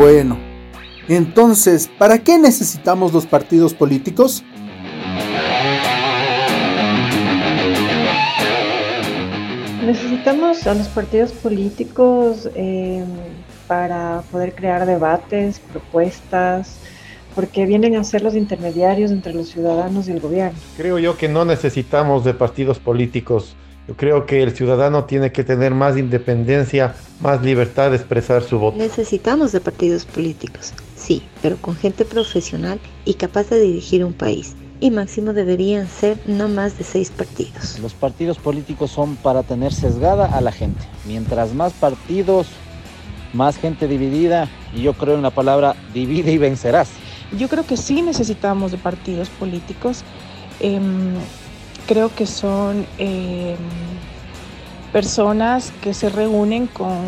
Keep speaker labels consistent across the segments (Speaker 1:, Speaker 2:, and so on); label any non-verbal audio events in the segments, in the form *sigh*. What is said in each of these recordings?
Speaker 1: Bueno, entonces, ¿para qué necesitamos los partidos políticos?
Speaker 2: Necesitamos a los partidos políticos eh, para poder crear debates, propuestas, porque vienen a ser los intermediarios entre los ciudadanos y el gobierno.
Speaker 3: Creo yo que no necesitamos de partidos políticos. Yo creo que el ciudadano tiene que tener más independencia, más libertad de expresar su voto.
Speaker 4: Necesitamos de partidos políticos, sí, pero con gente profesional y capaz de dirigir un país. Y máximo deberían ser no más de seis partidos.
Speaker 5: Los partidos políticos son para tener sesgada a la gente. Mientras más partidos, más gente dividida, y yo creo en la palabra divide y vencerás.
Speaker 6: Yo creo que sí necesitamos de partidos políticos. Em, creo que son em, personas que se reúnen con,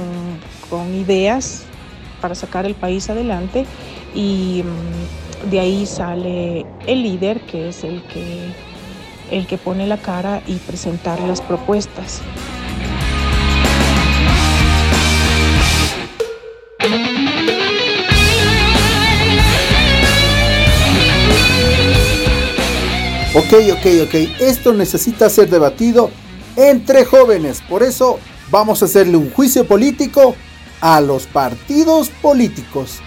Speaker 6: con, ideas para sacar el país adelante y em, de ahí sale el líder que es el que, el que pone la cara y presentar las propuestas.
Speaker 1: Ok, ok, ok. Esto necesita ser debatido entre jóvenes. Por eso vamos a hacerle un juicio político a los partidos políticos.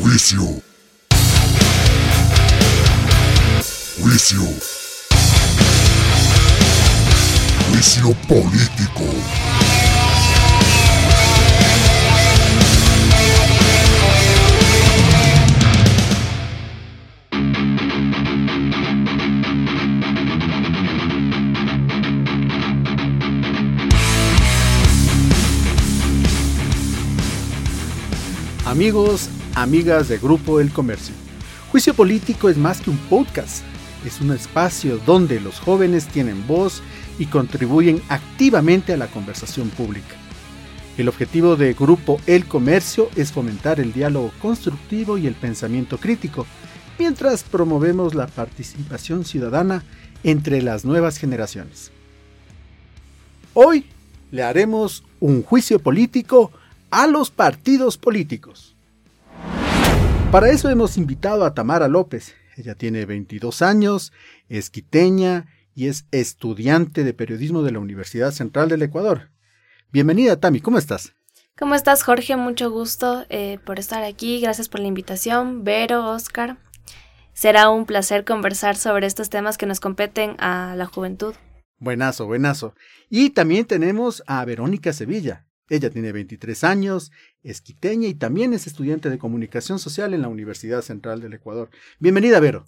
Speaker 7: Juicio. Juicio. Político.
Speaker 1: Amigos, amigas de Grupo El Comercio. Juicio Político es más que un podcast. Es un espacio donde los jóvenes tienen voz y contribuyen activamente a la conversación pública. El objetivo de Grupo El Comercio es fomentar el diálogo constructivo y el pensamiento crítico, mientras promovemos la participación ciudadana entre las nuevas generaciones. Hoy le haremos un juicio político a los partidos políticos. Para eso hemos invitado a Tamara López. Ella tiene 22 años, es quiteña y es estudiante de periodismo de la Universidad Central del Ecuador. Bienvenida, Tami, ¿cómo estás?
Speaker 8: ¿Cómo estás, Jorge? Mucho gusto eh, por estar aquí. Gracias por la invitación. Vero, Oscar. Será un placer conversar sobre estos temas que nos competen a la juventud.
Speaker 1: Buenazo, buenazo. Y también tenemos a Verónica Sevilla. Ella tiene 23 años, es quiteña y también es estudiante de comunicación social en la Universidad Central del Ecuador. Bienvenida, Vero.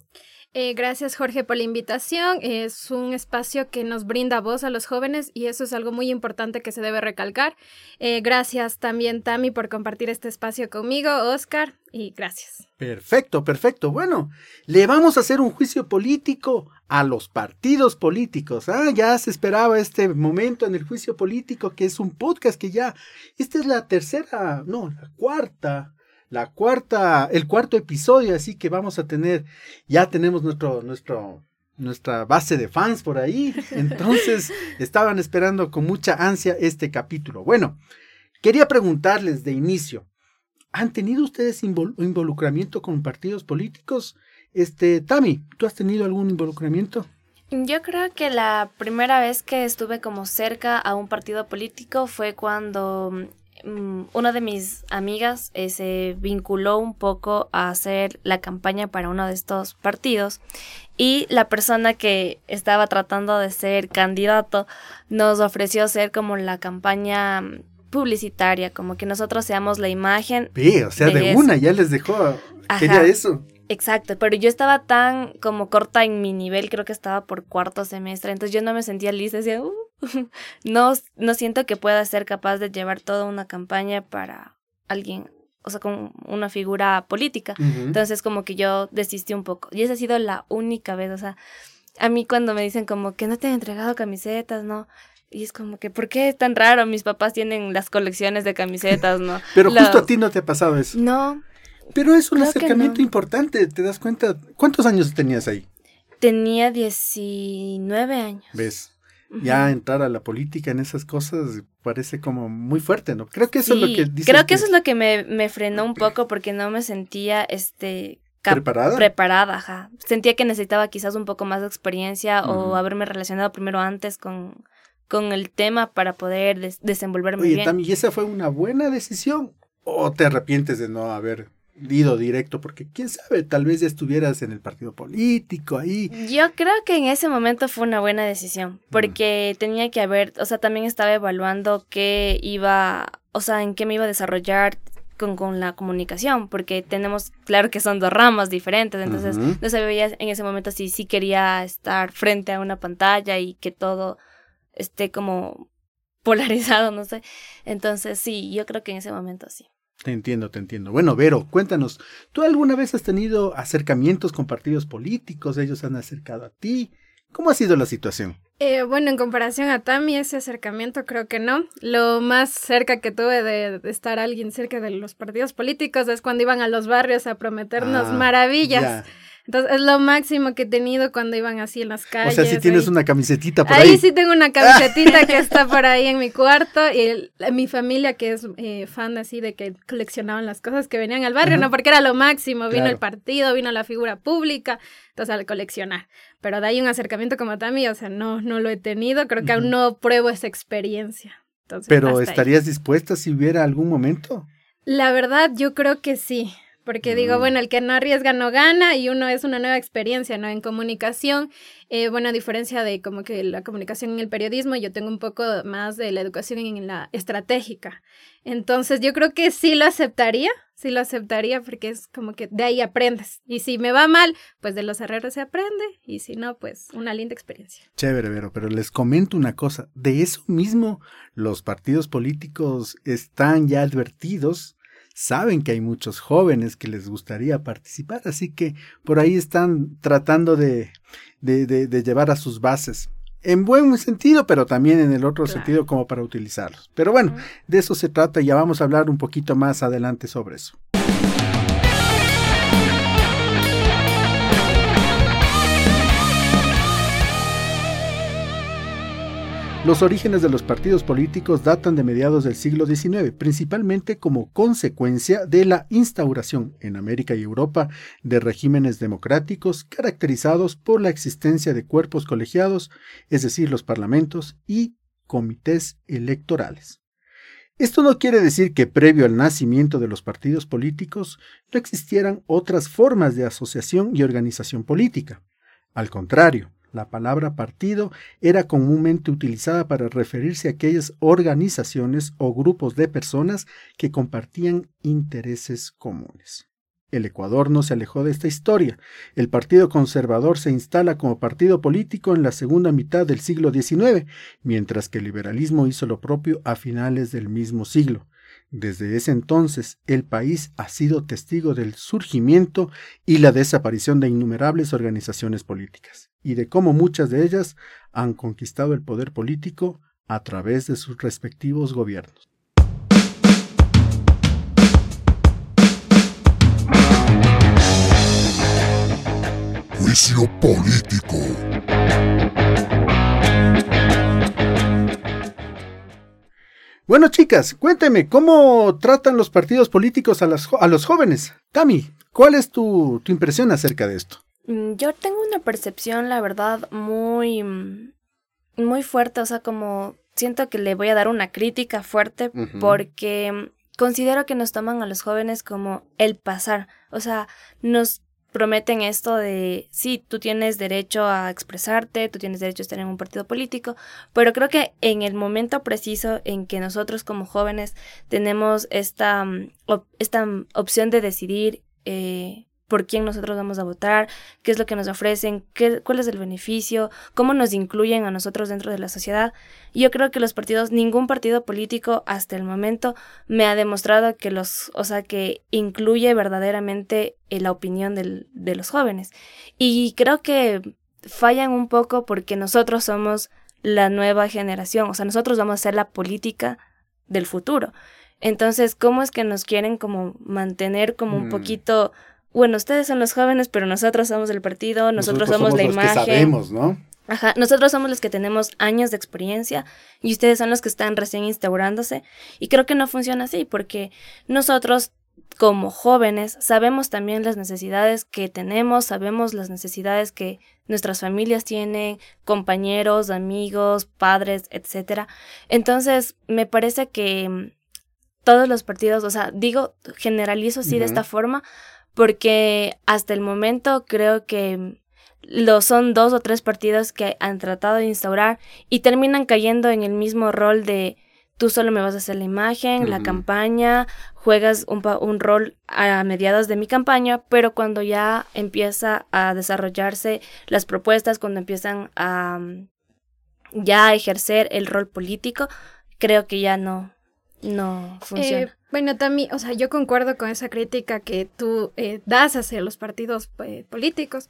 Speaker 9: Eh, gracias Jorge por la invitación. Es un espacio que nos brinda voz a los jóvenes y eso es algo muy importante que se debe recalcar. Eh, gracias también Tami por compartir este espacio conmigo, Oscar, y gracias.
Speaker 1: Perfecto, perfecto. Bueno, le vamos a hacer un juicio político a los partidos políticos. Ah, ya se esperaba este momento en el juicio político, que es un podcast que ya, esta es la tercera, no, la cuarta la cuarta, el cuarto episodio, así que vamos a tener, ya tenemos nuestro, nuestro, nuestra base de fans por ahí, *laughs* entonces estaban esperando con mucha ansia este capítulo. Bueno, quería preguntarles de inicio, ¿han tenido ustedes involucramiento con partidos políticos? Este, Tami, ¿tú has tenido algún involucramiento?
Speaker 8: Yo creo que la primera vez que estuve como cerca a un partido político fue cuando Mm, una de mis amigas eh, se vinculó un poco a hacer la campaña para uno de estos partidos y la persona que estaba tratando de ser candidato nos ofreció ser como la campaña publicitaria, como que nosotros seamos la imagen.
Speaker 1: Sí, o sea, de, una ya les dejó, quería eso.
Speaker 8: Exacto, pero yo estaba tan como corta en mi nivel, creo que estaba por cuarto semestre, entonces yo no me sentía lista, decía, uh, *laughs* no, no siento que pueda ser capaz de llevar toda una campaña para alguien, o sea, con una figura política. Entonces, como que yo desistí un poco. Y esa ha sido la única vez, o sea, a mí cuando me dicen como que no te han entregado camisetas, ¿no? Y es como que, ¿por qué es tan raro? Mis papás tienen las colecciones de camisetas, ¿no? *laughs*
Speaker 1: Pero justo a ti no te ha pasado eso.
Speaker 8: No,
Speaker 1: Pero es un acercamiento importante, ¿te das cuenta? ¿Cuántos años tenías ahí?
Speaker 8: Tenía 19 años.
Speaker 1: ¿Ves? Ya entrar a la política en esas cosas parece como muy fuerte, ¿no? Creo que eso es lo que
Speaker 8: dices Creo que, eso es lo que me, me, frenó un poco porque no me sentía este
Speaker 1: preparada.
Speaker 8: Preparada, ajá. Sentía que necesitaba quizás un poco más de experiencia o haberme relacionado primero antes con, con el tema para poder desenvolverme
Speaker 1: Oye,
Speaker 8: bien.
Speaker 1: Tami, ¿y esa fue una buena decisión? ¿O te arrepientes de no haber ido directo? Porque quién sabe, tal vez ya estuvieras en el partido político ahí.
Speaker 8: Yo creo que en ese momento fue una buena decisión, porque tenía que haber, o sea, también estaba evaluando qué iba, o sea, en qué me iba a desarrollar con, con, la comunicación, porque tenemos, claro que son dos ramas diferentes, entonces no sabía en ese momento si sí quería estar frente a una pantalla y que todo esté como *laughs* polarizado, no sé. Entonces sí, yo creo que en ese momento sí.
Speaker 1: Te entiendo, te entiendo. Bueno, Vero, cuéntanos, ¿tú alguna vez has tenido acercamientos con partidos políticos? ¿Ellos han acercado a ti? ¿Cómo ha sido la situación?
Speaker 9: Eh, bueno, en comparación a Tami, ese acercamiento creo que no. Lo más cerca que tuve de, estar alguien cerca de los partidos políticos es cuando iban a los barrios a prometernos ah, maravillas. Entonces, es lo máximo que he tenido cuando iban así en las calles.
Speaker 1: O sea, si tienes una camisetita por ahí.
Speaker 9: Ahí sí tengo una camisetita que está por ahí en mi cuarto. Y mi familia, que es eh, fan así de que coleccionaban las cosas que venían al barrio, ¿no? Porque era lo máximo. Vino el partido, vino la figura pública. Entonces, al coleccionar. Pero de ahí un acercamiento como Tami, o sea, no, no lo he tenido. Creo que aún no pruebo esa experiencia.
Speaker 1: Pero, ¿estarías dispuesta si hubiera algún momento?
Speaker 9: La verdad, yo creo que sí. Porque digo, bueno, el que no arriesga no gana y uno es una nueva experiencia, ¿no? En comunicación, eh, bueno, a diferencia de como que la comunicación en el periodismo, yo tengo un poco más de la educación en la estratégica. Entonces, yo creo que sí lo aceptaría, sí lo aceptaría porque es como que de ahí aprendes. Y si me va mal, pues de los errores se aprende y si no, pues una linda experiencia.
Speaker 1: Chévere, Vero, pero les comento una cosa, de eso mismo los partidos políticos están ya advertidos saben que hay muchos jóvenes que les gustaría participar, así que por ahí están tratando de, de, de, llevar a sus bases. En buen sentido, pero también en el otro sentido como para utilizarlos. Pero bueno, de eso se trata y ya vamos a hablar un poquito más adelante sobre eso. Los orígenes de los partidos políticos datan de mediados del siglo XIX, principalmente como consecuencia de la instauración en América y Europa de regímenes democráticos caracterizados por la existencia de cuerpos colegiados, es decir, los parlamentos y comités electorales. Esto no quiere decir que previo al nacimiento de los partidos políticos no existieran otras formas de asociación y organización política. Al contrario, la palabra partido era comúnmente utilizada para referirse a aquellas organizaciones o grupos de personas que compartían intereses comunes. El Ecuador no se alejó de esta historia. El Partido Conservador se instala como partido político en la segunda mitad del siglo XIX, mientras que el liberalismo hizo lo propio a finales del mismo siglo. Desde ese entonces, el país ha sido testigo del surgimiento y la desaparición de innumerables organizaciones políticas y de cómo muchas de ellas han conquistado el poder político a través de sus respectivos gobiernos.
Speaker 7: Juicio político.
Speaker 1: Bueno, chicas, cuénteme, ¿cómo tratan los partidos políticos a, a los jóvenes? Tami, ¿cuál es tu, tu impresión acerca de esto?
Speaker 8: Mm, yo tengo una percepción, la verdad, muy, mm, muy fuerte, o sea, como siento que le voy a dar una crítica fuerte porque considero que nos toman a los jóvenes como el pasar, o sea, nos prometen esto de, sí, tú tienes derecho a expresarte, tú tienes derecho a estar en un partido político, pero creo que en el momento preciso en que nosotros como jóvenes tenemos esta, esta opción de decidir eh, por quién nosotros vamos a votar, qué es lo que nos ofrecen, qué, cuál es el beneficio, cómo nos incluyen a nosotros dentro de la sociedad. Yo creo que los partidos, ningún partido político hasta el momento me ha demostrado que los, o sea, que incluye verdaderamente eh, la opinión del, de los jóvenes. Y creo que fallan un poco porque nosotros somos la nueva generación, o sea, nosotros vamos a ser la política del futuro. Entonces, ¿cómo es que nos quieren como mantener como un
Speaker 1: Mm.
Speaker 8: poquito, bueno, ustedes son los jóvenes, pero nosotros somos el partido, nosotros, somos, la
Speaker 1: los
Speaker 8: imagen.
Speaker 1: que sabemos, ¿no?
Speaker 8: Ajá, nosotros somos los que tenemos años de experiencia y ustedes son los que están recién instaurándose. Y creo que no funciona así porque nosotros como jóvenes sabemos también las necesidades que tenemos, sabemos las necesidades que nuestras familias tienen, compañeros, amigos, padres, etcétera. Entonces, me parece que mm, todos los partidos, o sea, digo, generalizo así de esta forma porque hasta el momento creo que lo son dos o tres partidos que han tratado de instaurar y terminan cayendo en el mismo rol de tú solo me vas a hacer la imagen, la campaña, juegas un, pa- un rol a mediados de mi campaña, pero cuando ya empieza a desarrollarse las propuestas, cuando empiezan a mm, ya a ejercer el rol político, creo que ya no, no funciona.
Speaker 9: Eh, bueno, también, o sea, yo concuerdo con esa crítica que tú eh, das hacia los partidos eh, políticos.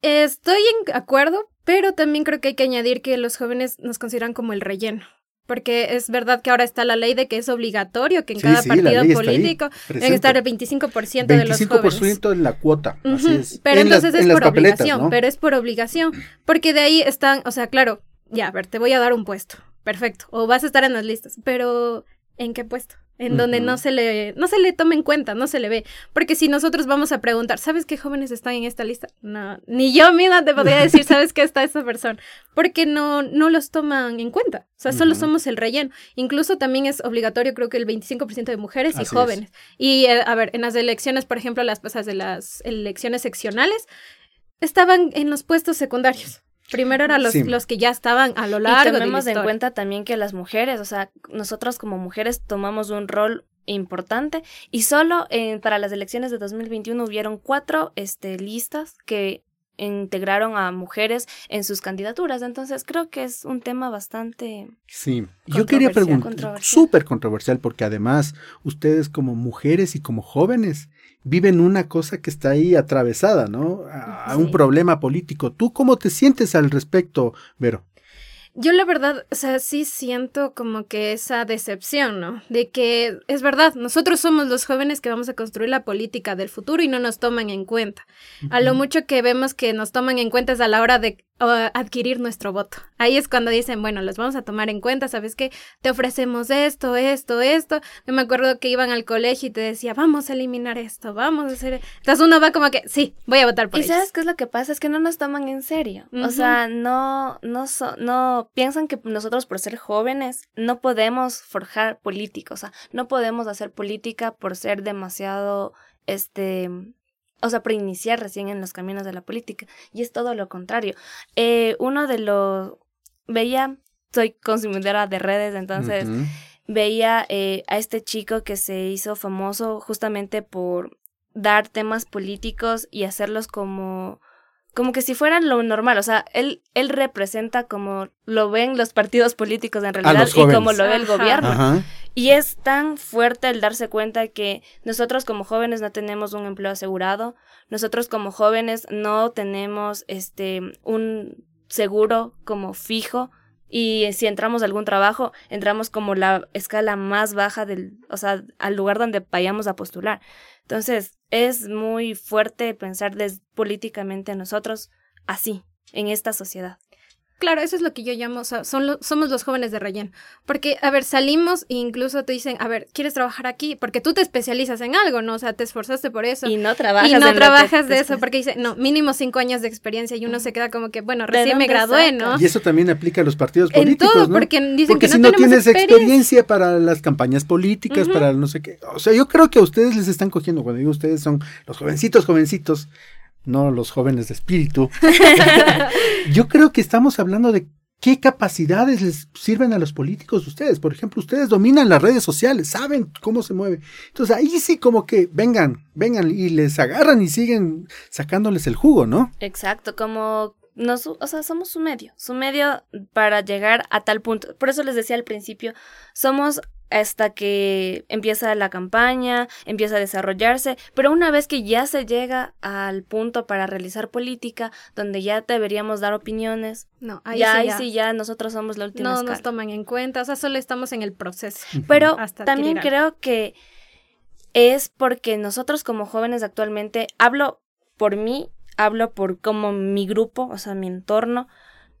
Speaker 9: Estoy en acuerdo, pero también creo que hay que añadir que los jóvenes nos consideran como el relleno. Porque es verdad que ahora está la ley de que es obligatorio que en
Speaker 1: Sí,
Speaker 9: cada
Speaker 1: sí,
Speaker 9: partido político deben estar el 25% de los jóvenes.
Speaker 1: 25% en la cuota. así
Speaker 9: Ujú,
Speaker 1: es.
Speaker 9: Pero
Speaker 1: En
Speaker 9: entonces
Speaker 1: en
Speaker 9: es por obligación,
Speaker 1: ¿no?
Speaker 9: pero es por obligación, porque de ahí están, o sea, claro, ya, a ver, te voy a dar un puesto, perfecto, o vas a estar en las listas, pero ¿en qué puesto? En donde no se le, no se le toma en cuenta, no se le ve, porque si nosotros vamos a preguntar, ¿sabes qué jóvenes están en esta lista? No, ni yo misma te podría decir, *laughs* ¿sabes qué está esa persona? Porque no, no los toman en cuenta, o sea, solo somos el relleno, incluso también es obligatorio, creo que el 25% de mujeres y
Speaker 1: es.
Speaker 9: jóvenes, y eh, a ver, en las elecciones, por ejemplo, las pasas de las elecciones seccionales, estaban en los puestos secundarios. Primero eran los,
Speaker 1: Sí.
Speaker 9: los que ya estaban a lo
Speaker 8: Y
Speaker 9: largo de la
Speaker 8: tomemos en cuenta también que las mujeres, o sea, nosotros como mujeres tomamos un rol importante y solo en- para las elecciones de 2021 hubieron cuatro este, listas que integraron a mujeres en sus candidaturas. Entonces creo que es un tema bastante...
Speaker 1: Sí, yo quería preguntar, súper controversial, porque además ustedes como mujeres y como jóvenes viven una cosa que está ahí atravesada, ¿no? A, un problema político. ¿Tú cómo te sientes al respecto, Vero?
Speaker 9: Yo la verdad, o sea, sí siento como que esa decepción, ¿no? De que es verdad, nosotros somos los jóvenes que vamos a construir la política del futuro y no nos toman en cuenta. A lo mucho que vemos que nos toman en cuenta es a la hora de uh, adquirir nuestro voto. Ahí es cuando dicen, bueno, los vamos a tomar en cuenta, ¿sabes qué? Te ofrecemos esto, esto, esto. Yo me acuerdo que iban al colegio y te decía, vamos a eliminar esto, vamos a hacer... Entonces uno va como que, sí, voy a votar por
Speaker 8: ¿Y
Speaker 9: ellos.
Speaker 8: sabes qué es lo que pasa? Es que no nos toman en serio. O sea, no, no, so- no piensan que nosotros por ser jóvenes no podemos forjar política. O sea, no podemos hacer política por ser demasiado, este, o sea, por iniciar recién en los caminos de la política. Y es todo lo contrario. Eh, uno de los, veía, soy consumidora de redes, entonces veía eh, a este chico que se hizo famoso justamente por dar temas políticos y hacerlos como como que si fueran lo normal, o sea, él él representa como lo ven los partidos políticos en realidad y como lo ve el gobierno.
Speaker 1: Ajá.
Speaker 8: Y es tan fuerte el darse cuenta que nosotros como jóvenes no tenemos un empleo asegurado, nosotros como jóvenes no tenemos este un seguro como fijo y si entramos a algún trabajo, entramos como la escala más baja del, o sea, al lugar donde vayamos a postular. Entonces, es muy fuerte pensar políticamente nosotros así, en esta sociedad.
Speaker 9: Claro, eso es lo que yo llamo, o sea, son lo- somos los jóvenes de relleno. Porque, a ver, salimos e incluso te dicen, a ver, ¿quieres trabajar aquí? Porque tú te especializas en algo, ¿no? O sea, te esforzaste por eso.
Speaker 8: Y no trabajas
Speaker 9: Y no trabajas de eso, porque dice, no, mínimo cinco años de experiencia y uno se queda como que, bueno,
Speaker 8: ¿De
Speaker 9: recién me gradué? ¿no?
Speaker 1: Y eso también aplica a los partidos
Speaker 9: En
Speaker 1: políticos,
Speaker 9: todo,
Speaker 1: ¿no?
Speaker 9: porque dicen
Speaker 1: Porque
Speaker 9: que
Speaker 1: si
Speaker 9: no,
Speaker 1: tienes
Speaker 9: experiencia.
Speaker 1: experiencia para las campañas políticas, para no sé qué. O sea, yo creo que a ustedes les están cogiendo, cuando digo ustedes son los jovencitos, jovencitos, no los jóvenes de espíritu. *laughs* yo creo que estamos hablando de qué capacidades les sirven a los políticos ustedes. Por ejemplo, ustedes dominan las redes sociales, saben cómo se mueve. Entonces ahí sí como que vengan, vengan y les agarran y siguen sacándoles el jugo, ¿no?
Speaker 8: Exacto, como nos, o sea, somos su medio, su medio para llegar a tal punto. Por eso les decía al principio, somos hasta que empieza la campaña, empieza a desarrollarse, pero una vez que ya se llega al punto para realizar política, donde ya deberíamos dar opiniones,
Speaker 9: no,
Speaker 8: ahí ya, sí, ahí ya. nosotros somos la última
Speaker 9: No nos toman en cuenta, o sea, solo estamos en el proceso.
Speaker 8: Pero también creo que es porque nosotros como jóvenes actualmente, hablo por mí, hablo por como mi grupo, o sea, mi entorno,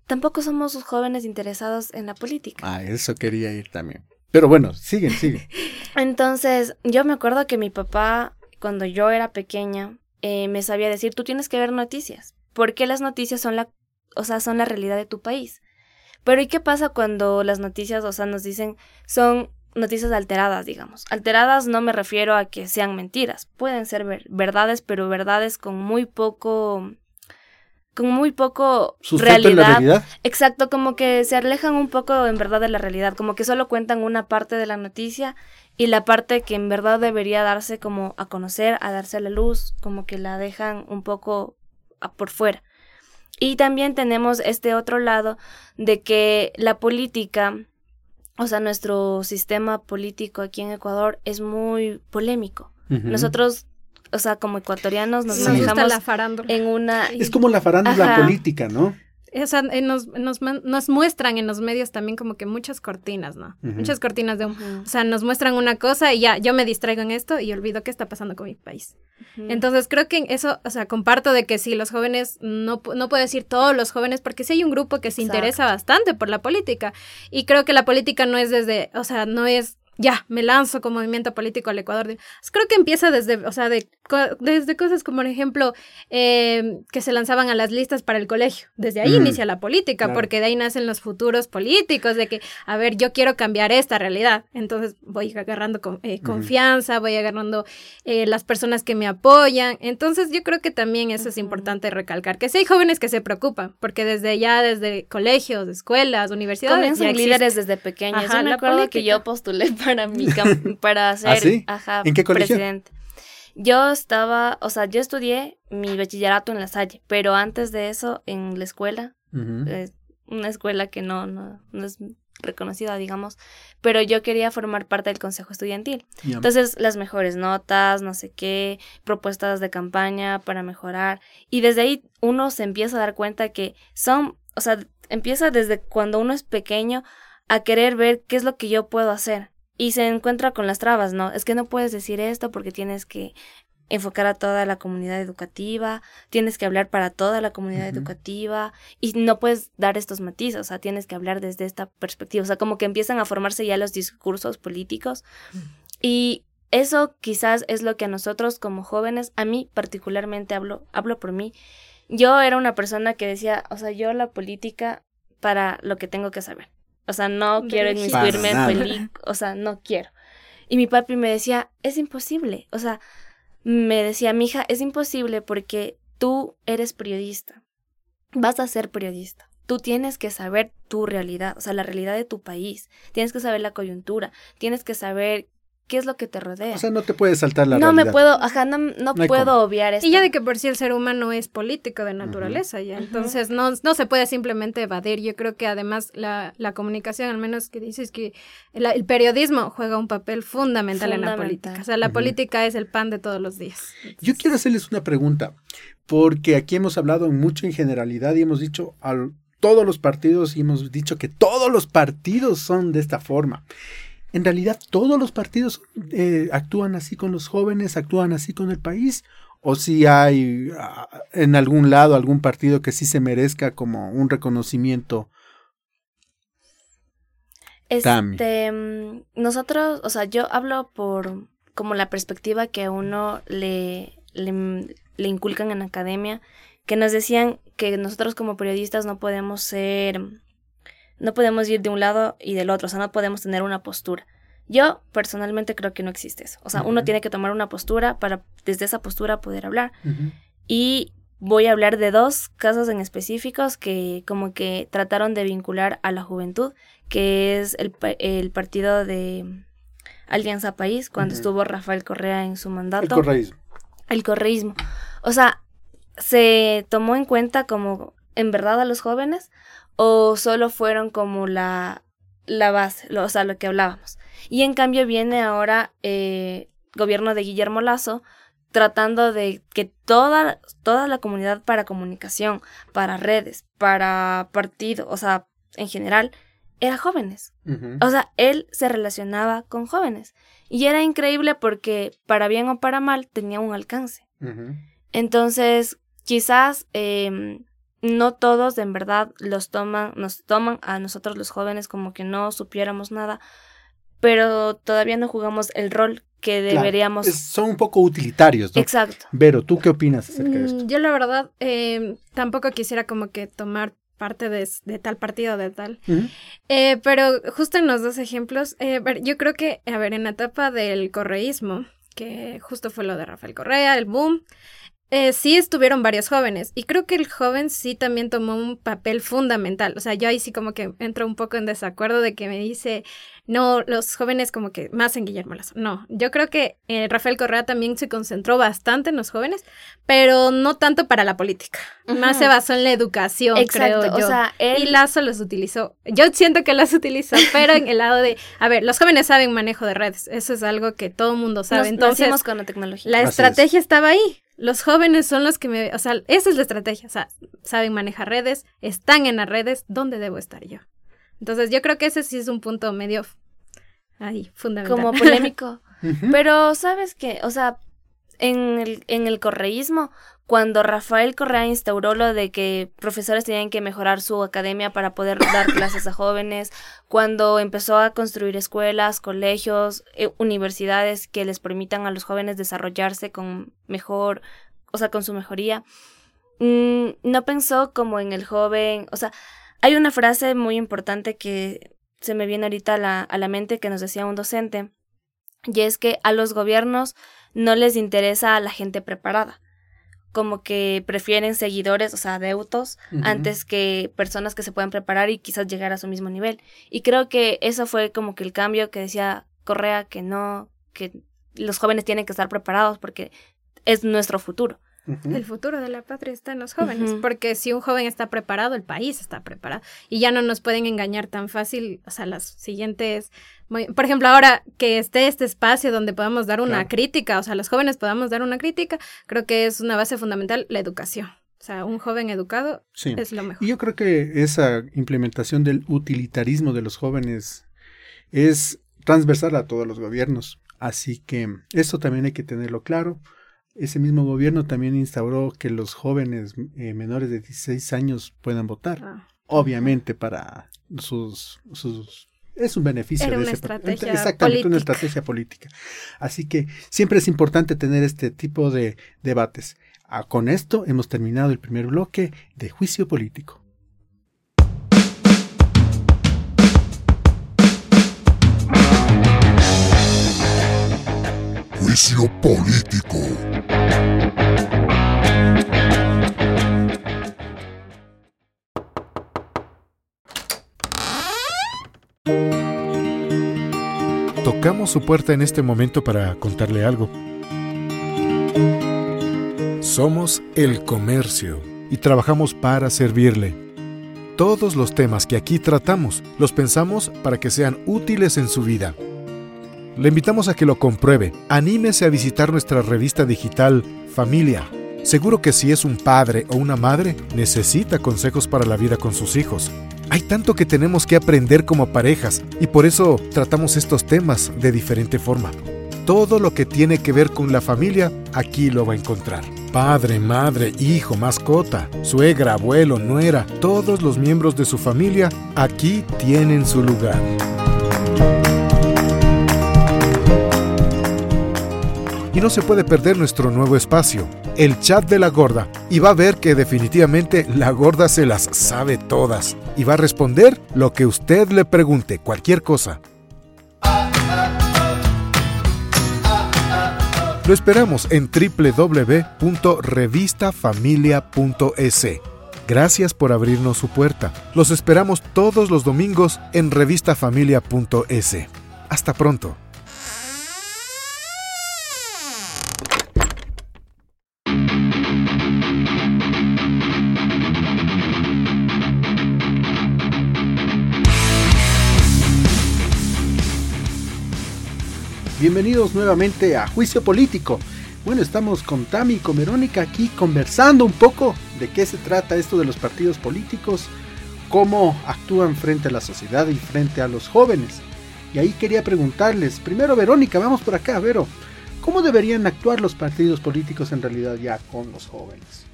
Speaker 8: tampoco somos jóvenes interesados en la política.
Speaker 1: Ah, eso quería ir también. Pero bueno, siguen, siguen. *laughs*
Speaker 8: Entonces, yo me acuerdo que mi papá, cuando yo era pequeña, eh, me sabía decir, tú tienes que ver noticias, porque las noticias son la, o sea, son la realidad de tu país. Pero ¿y qué pasa cuando las noticias, o sea, nos dicen, son noticias alteradas, digamos? Alteradas no me refiero a que sean mentiras, pueden ser verdades, pero verdades con muy poco con muy poco realidad. Exacto, como que se alejan un poco en verdad de la realidad, como que solo cuentan una parte de la noticia y la parte que en verdad debería darse como a conocer, a darse a la luz, como que la dejan un poco por fuera. Y también tenemos este otro lado de que la política, o sea, nuestro sistema político aquí en Ecuador es muy polémico. Nosotros o sea, como ecuatorianos nos manejamos en una...
Speaker 1: Es como la farándula política, ¿no?
Speaker 9: O sea, nos, nos, nos, muestran en los medios también como que muchas cortinas, ¿no? Muchas cortinas de... O sea, nos muestran una cosa y ya, yo me distraigo en esto y olvido qué está pasando con mi país. Entonces, creo que eso, o sea, comparto de que sí, los jóvenes, no, no puedo decir todos los jóvenes, porque sí hay un grupo que se interesa bastante por la política. Y creo que la política no es desde, o sea, no es ya, me lanzo como movimiento político al Ecuador. Creo que empieza desde, o sea, de, desde cosas como, por ejemplo, eh, que se lanzaban a las listas para el colegio. Desde ahí inicia la política, porque de ahí nacen los futuros políticos, de que, a ver, yo quiero cambiar esta realidad. Entonces voy agarrando eh, confianza, voy agarrando eh, las personas que me apoyan. Entonces yo creo que también eso es importante recalcar, que sí hay jóvenes que se preocupan, porque desde ya, desde colegios, escuelas, universidades.
Speaker 8: Comienzan líderes desde pequeños. yo me acuerdo que yo postulé *laughs* para mi *laughs* para
Speaker 1: ¿Ah, ser ¿En qué colegio? presidente.
Speaker 8: Yo estaba, o sea, yo estudié mi bachillerato en La Salle, pero antes de eso en la escuela, una escuela que no, no, no es reconocida, digamos, pero yo quería formar parte del consejo estudiantil. Entonces, las mejores notas, no sé qué, propuestas de campaña para mejorar. Y desde ahí uno se empieza a dar cuenta que son, o sea, empieza desde cuando uno es pequeño a querer ver qué es lo que yo puedo hacer y se encuentra con las trabas, ¿no? Es que no puedes decir esto porque tienes que enfocar a toda la comunidad educativa, tienes que hablar para toda la comunidad educativa y no puedes dar estos matices, o sea, tienes que hablar desde esta perspectiva, o sea, como que empiezan a formarse ya los discursos políticos y eso quizás es lo que a nosotros como jóvenes, a mí particularmente hablo, hablo por mí, yo era una persona que decía, o sea, yo la política para lo que tengo que saber. O sea, no quiero inmiscuirme en películas, o sea, no quiero. Y mi papi me decía, es imposible. O sea, me decía, mi hija, es imposible porque tú eres periodista. Vas a ser periodista. Tú tienes que saber tu realidad, o sea, la realidad de tu país. Tienes que saber la coyuntura. Tienes que saber qué es lo que te rodea.
Speaker 1: O sea, no te puedes saltar la
Speaker 8: no
Speaker 1: realidad.
Speaker 8: No me puedo, ajá, no, no, puedo obviar esto.
Speaker 9: Y ya de que por sí el ser humano es político de naturaleza, ya. Entonces, no, no se puede simplemente evadir. Yo creo que además la, la comunicación, al menos que dices que el periodismo juega un papel fundamental, en la política. O sea, la política es el pan de todos los días.
Speaker 1: Yo quiero hacerles una pregunta, porque aquí hemos hablado mucho en generalidad y hemos dicho a todos los partidos y hemos dicho que todos los partidos son de esta forma en realidad todos los partidos eh, actúan así con los jóvenes, actúan así con el país, o si hay ah, en algún lado algún partido que sí se merezca como un reconocimiento.
Speaker 8: Este, mm, nosotros, o sea, yo hablo por como la perspectiva que a uno le, le, le inculcan en academia, que nos decían que nosotros como periodistas no podemos ser no podemos ir de un lado y del otro, o sea, no podemos tener una postura. Yo personalmente creo que no existe eso. O sea, uno tiene que tomar una postura para desde esa postura poder hablar. Y voy a hablar de dos casos en específicos que como que trataron de vincular a la juventud, que es el, el partido de Alianza País, cuando estuvo Rafael Correa en su mandato. El
Speaker 1: correísmo.
Speaker 8: El correísmo. O sea, se tomó en cuenta como en verdad a los jóvenes o solo fueron como la la base, lo, o sea, lo que hablábamos. Y en cambio viene ahora eh, gobierno de Guillermo Lazo tratando de que toda, toda la comunidad para comunicación, para redes, para partido, o sea, en general, era jóvenes. O sea, él se relacionaba con jóvenes. Y era increíble porque, para bien o para mal, tenía un alcance. Entonces, quizás em, no todos en verdad los toman, nos toman a nosotros los jóvenes como que no supiéramos nada, pero todavía no jugamos el rol que deberíamos.
Speaker 1: son un poco utilitarios, ¿no?
Speaker 8: Exacto.
Speaker 1: Vero, ¿tú qué opinas acerca de esto?
Speaker 9: Mm, yo la verdad em, tampoco quisiera como que tomar parte de, tal partido de tal. Eh, pero justo en los dos ejemplos, eh, yo creo que, a ver, en la etapa del correísmo, que justo fue lo de Rafael Correa, el boom, eh, sí estuvieron varios jóvenes y creo que el joven sí también tomó un papel fundamental. O sea, yo ahí sí como que entro un poco en desacuerdo de que me dice, no, los jóvenes como que más en Guillermo Lazo. No, yo creo que eh, Rafael Correa también se concentró bastante en los jóvenes, pero no tanto para la política. Más se basó en la educación, creo yo. O sea, Y Lazo los utilizó. Yo siento que las utilizó, *laughs* pero en el lado de, a ver, los jóvenes saben manejo de redes. Eso es algo que todo el mundo sabe. Entonces,
Speaker 8: con la tecnología.
Speaker 9: La estrategia estaba ahí los jóvenes son los que me, o sea, esa es la estrategia, o sea, saben manejar redes, están en las redes, ¿dónde debo estar yo? Entonces yo creo que ese sí es un punto medio ahí, fundamental.
Speaker 8: Como *laughs* polémico. Pero, ¿sabes qué? O sea, en el, en el correísmo, cuando Rafael Correa instauró lo de que profesores tenían que mejorar su academia para poder dar *coughs* clases a jóvenes, cuando empezó a construir escuelas, colegios, eh, universidades que les permitan a los jóvenes desarrollarse con mejor, o sea, con su mejoría, mm, no pensó como en el joven, o sea, hay una frase muy importante que se me viene ahorita a la, a la mente que nos decía un docente, y es que a los gobiernos no les interesa a la gente preparada como que prefieren seguidores, o sea, adeutos, antes que personas que se puedan preparar y quizás llegar a su mismo nivel. Y creo que eso fue como que el cambio que decía Correa, que no, que los jóvenes tienen que estar preparados porque es nuestro futuro.
Speaker 9: El futuro de la patria está en los jóvenes, porque si un joven está preparado, el país está preparado. Y ya no nos pueden engañar tan fácil, o sea, las siguientes... por ejemplo, ahora que esté este espacio donde podamos dar una crítica, o sea, los jóvenes podamos dar una crítica, creo que es una base fundamental la educación. O sea, un joven educado es lo mejor.
Speaker 1: Y yo creo que esa implementación del utilitarismo de los jóvenes es transversal a todos los gobiernos. Así que eso también hay que tenerlo claro. Ese mismo gobierno también instauró que los jóvenes eh, menores de 16 años puedan votar. Ah. Obviamente para sus, sus es un beneficio
Speaker 9: de
Speaker 1: una
Speaker 9: estrategia
Speaker 1: exactamente una estrategia política. Así que siempre es importante tener este tipo de debates. Ah, con esto hemos terminado el primer bloque de juicio político.
Speaker 7: Juicio político.
Speaker 10: Tocamos su puerta en este momento para contarle algo. Somos el comercio y trabajamos para servirle. Todos los temas que aquí tratamos los pensamos para que sean útiles en su vida le invitamos a que lo compruebe. Anímese a visitar nuestra revista digital Familia. Seguro que si es un padre o una madre, necesita consejos para la vida con sus hijos. Hay tanto que tenemos que aprender como parejas y por eso tratamos estos temas de diferente forma. Todo lo que tiene que ver con la familia, aquí lo va a encontrar. Padre, madre, hijo, mascota, suegra, abuelo, nuera, todos los miembros de su familia, aquí tienen su lugar. Y no se puede perder nuestro nuevo espacio, el chat de la gorda, y va a ver que definitivamente la gorda se las sabe todas y va a responder lo que usted le pregunte, cualquier cosa. Lo esperamos en www.revistafamilia.es. Gracias por abrirnos su puerta. Los esperamos todos los domingos en revistafamilia.es. Hasta pronto.
Speaker 1: Bienvenidos nuevamente a Juicio Político. Bueno, estamos con Tami y con Verónica aquí conversando un poco de qué se trata esto de los partidos políticos, cómo actúan frente a la sociedad y frente a los jóvenes. Y ahí quería preguntarles, primero Verónica, vamos por acá, Vero, ¿cómo deberían actuar los partidos políticos en realidad ya con los jóvenes?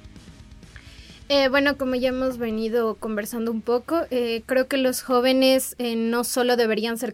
Speaker 9: Eh, bueno, como ya hemos venido conversando un poco, eh, creo que los jóvenes eh, no solo deberían ser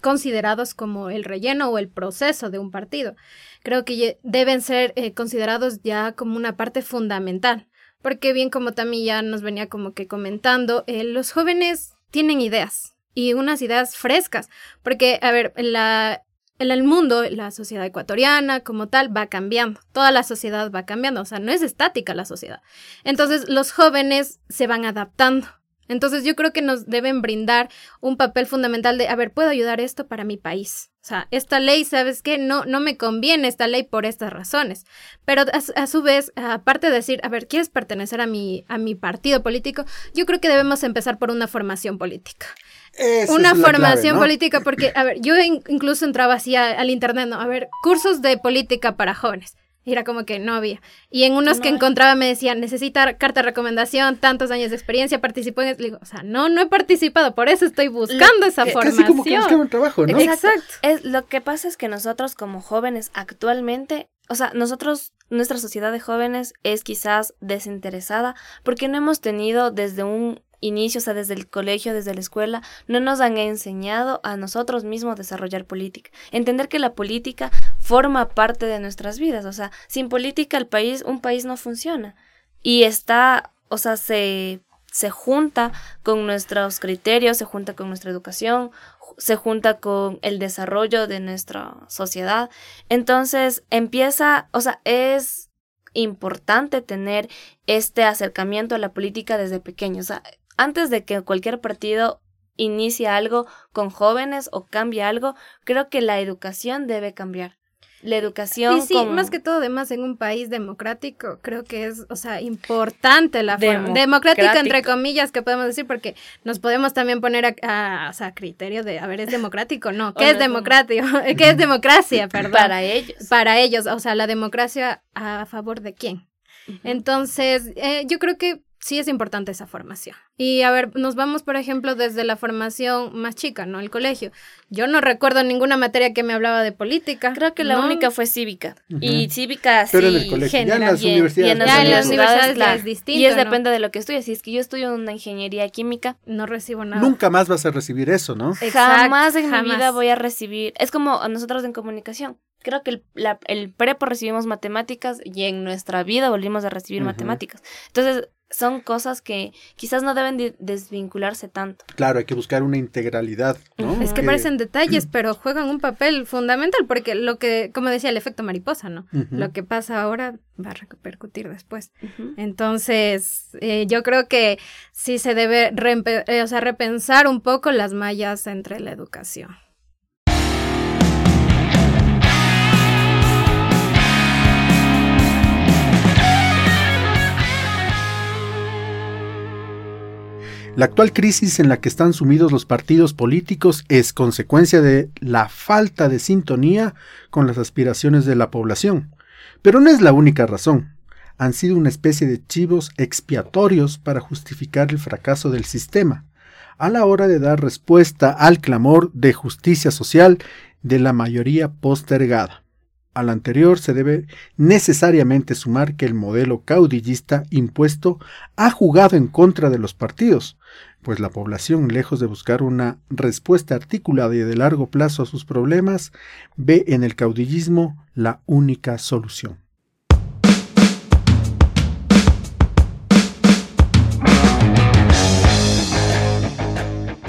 Speaker 9: considerados como el relleno o el proceso de un partido, creo que deben ser considerados ya como una parte fundamental, porque bien como también ya nos venía como que comentando, los jóvenes tienen ideas y unas ideas frescas, porque, a ver, la, en el mundo, la sociedad ecuatoriana como tal va cambiando, toda la sociedad va cambiando, o sea, no es estática la sociedad. Entonces, los jóvenes se van adaptando. Entonces, yo creo que nos deben brindar un papel fundamental de, a ver, puedo ayudar esto para mi país. O sea, esta ley, ¿sabes qué? No, no me conviene esta ley por estas razones. Pero a, su vez, aparte de decir, a ver, ¿quieres pertenecer a mi, a mi partido político? Yo creo que debemos empezar por una formación política una formación política, porque, a ver, yo incluso entraba así al internet, ¿no? A ver, cursos de política para jóvenes. Y era como que no había. Y en unos que encontraba me decían, necesita carta de recomendación, tantos años de experiencia, participó en... Digo, o sea, no, no he participado, por eso estoy buscando esa formación.
Speaker 1: Casi como que un trabajo, ¿no?
Speaker 8: Exacto. Es, lo que pasa es que nosotros como jóvenes actualmente, o sea, nosotros, nuestra sociedad de jóvenes es quizás desinteresada porque no hemos tenido desde un inicio, o sea, desde el colegio, desde la escuela, no nos han enseñado a nosotros mismos desarrollar política. Entender que la política forma parte de nuestras vidas, o sea, sin política el país, un país no funciona. Y está, o sea, se, se junta con nuestros criterios, se junta con nuestra educación, se junta con el desarrollo de nuestra sociedad. Entonces empieza, o sea, es importante tener este acercamiento a la política desde pequeño. O sea, antes de que cualquier partido inicie algo con jóvenes o cambie algo, creo que la educación debe cambiar. La educación.
Speaker 9: Y sí, más que todo, además, en un país democrático, creo que es, o sea, importante la forma. Democrática, entre comillas, que podemos decir, porque nos podemos también poner a, o sea, criterio de, a ver, ¿es democrático? No, ¿qué es democrático? *laughs* ¿Qué es democracia? Perdón.
Speaker 8: Para ellos.
Speaker 9: Para ellos, o sea, la democracia a favor de quién. Entonces, eh, yo creo que sí es importante esa formación. Y a ver, nos vamos, por ejemplo, desde la formación más chica, ¿no? El colegio. Yo no recuerdo ninguna materia que me hablaba de política.
Speaker 8: Creo que la única fue cívica. Y cívica sí.
Speaker 1: Pero en el colegio, ya en las universidades.
Speaker 9: Y en las universidades, es distinto,
Speaker 8: Y es depende de lo que estudies. Si es que yo estudio una ingeniería química.
Speaker 9: No recibo nada.
Speaker 1: Nunca más vas a recibir eso, ¿no?
Speaker 8: jamás en mi vida voy a recibir. Es como nosotros en comunicación creo que el, la, el prepo recibimos matemáticas y en nuestra vida volvimos a recibir matemáticas. Entonces, son cosas que quizás no deben desvincularse tanto.
Speaker 1: Claro, hay que buscar una integralidad, ¿no?
Speaker 9: Es que parecen *clears throat* detalles, pero juegan un papel fundamental porque lo que, como decía, el efecto mariposa, ¿no? Lo que pasa ahora va a repercutir después. Entonces, eh, yo creo que sí se debe eh, o sea, repensar un poco las mallas entre la educación.
Speaker 1: La actual crisis en la que están sumidos los partidos políticos es consecuencia de la falta de sintonía con las aspiraciones de la población. Pero no es la única razón. Han sido una especie de chivos expiatorios para justificar el fracaso del sistema, a la hora de dar respuesta al clamor de justicia social de la mayoría postergada. Al anterior se debe necesariamente sumar que el modelo caudillista impuesto ha jugado en contra de los partidos, pues la población, lejos de buscar una respuesta articulada y de largo plazo a sus problemas, ve en el caudillismo la única solución.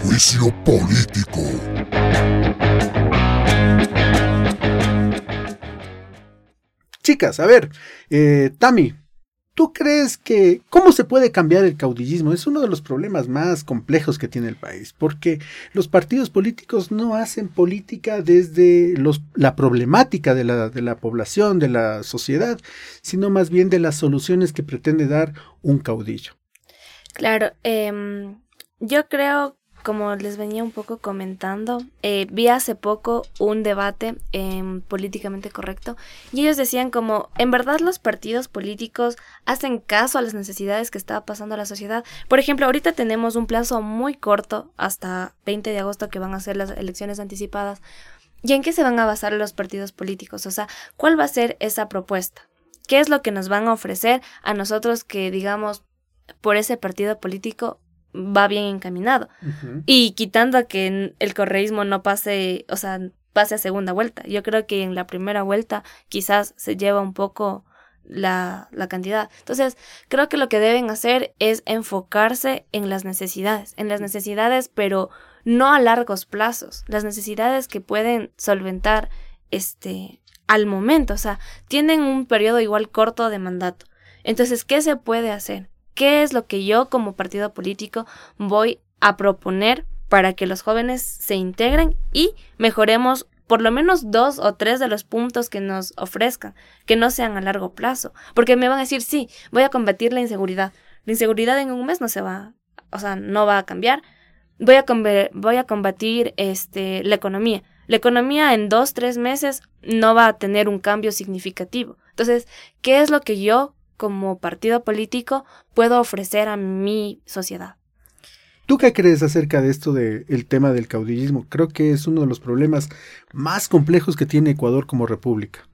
Speaker 7: Juicio político.
Speaker 1: Chicas, a ver, eh, Tami, ¿tú crees que cómo se puede cambiar el caudillismo? Es uno de los problemas más complejos que tiene el país, porque los partidos políticos no hacen política desde la problemática de la, de la población, de la sociedad, sino más bien de las soluciones que pretende dar un caudillo.
Speaker 8: Claro, em, yo creo como les venía un poco comentando, eh, vi hace poco un debate em, políticamente correcto y ellos decían como, en verdad los partidos políticos hacen caso a las necesidades que está pasando la sociedad. Por ejemplo, ahorita tenemos un plazo muy corto hasta 20 de agosto que van a ser las elecciones anticipadas. ¿Y en qué se van a basar los partidos políticos? O sea, ¿cuál va a ser esa propuesta? ¿Qué es lo que nos van a ofrecer a nosotros que, digamos, por ese partido político va bien encaminado. Y quitando a que el correísmo no pase, o sea, pase a segunda vuelta. Yo creo que en la primera vuelta quizás se lleva un poco la, la cantidad. Entonces, creo que lo que deben hacer es enfocarse en las necesidades, en las necesidades, pero no a largos plazos, las necesidades que pueden solventar este al momento, o sea, tienen un periodo igual corto de mandato. Entonces, ¿qué se puede hacer? Qué es lo que yo como partido político voy a proponer para que los jóvenes se integren y mejoremos por lo menos dos o tres de los puntos que nos ofrezcan, que no sean a largo plazo, porque me van a decir, sí, voy a combatir la inseguridad. La inseguridad en un mes no se va, o sea, no va a cambiar. Voy a, voy a combatir este, la economía. La economía en dos, tres meses no va a tener un cambio significativo. Entonces, ¿qué es lo que yo como partido político puedo ofrecer a mi sociedad.
Speaker 1: ¿Tú qué crees acerca de esto del tema del caudillismo? Creo que es uno de los problemas más complejos que tiene Ecuador como república.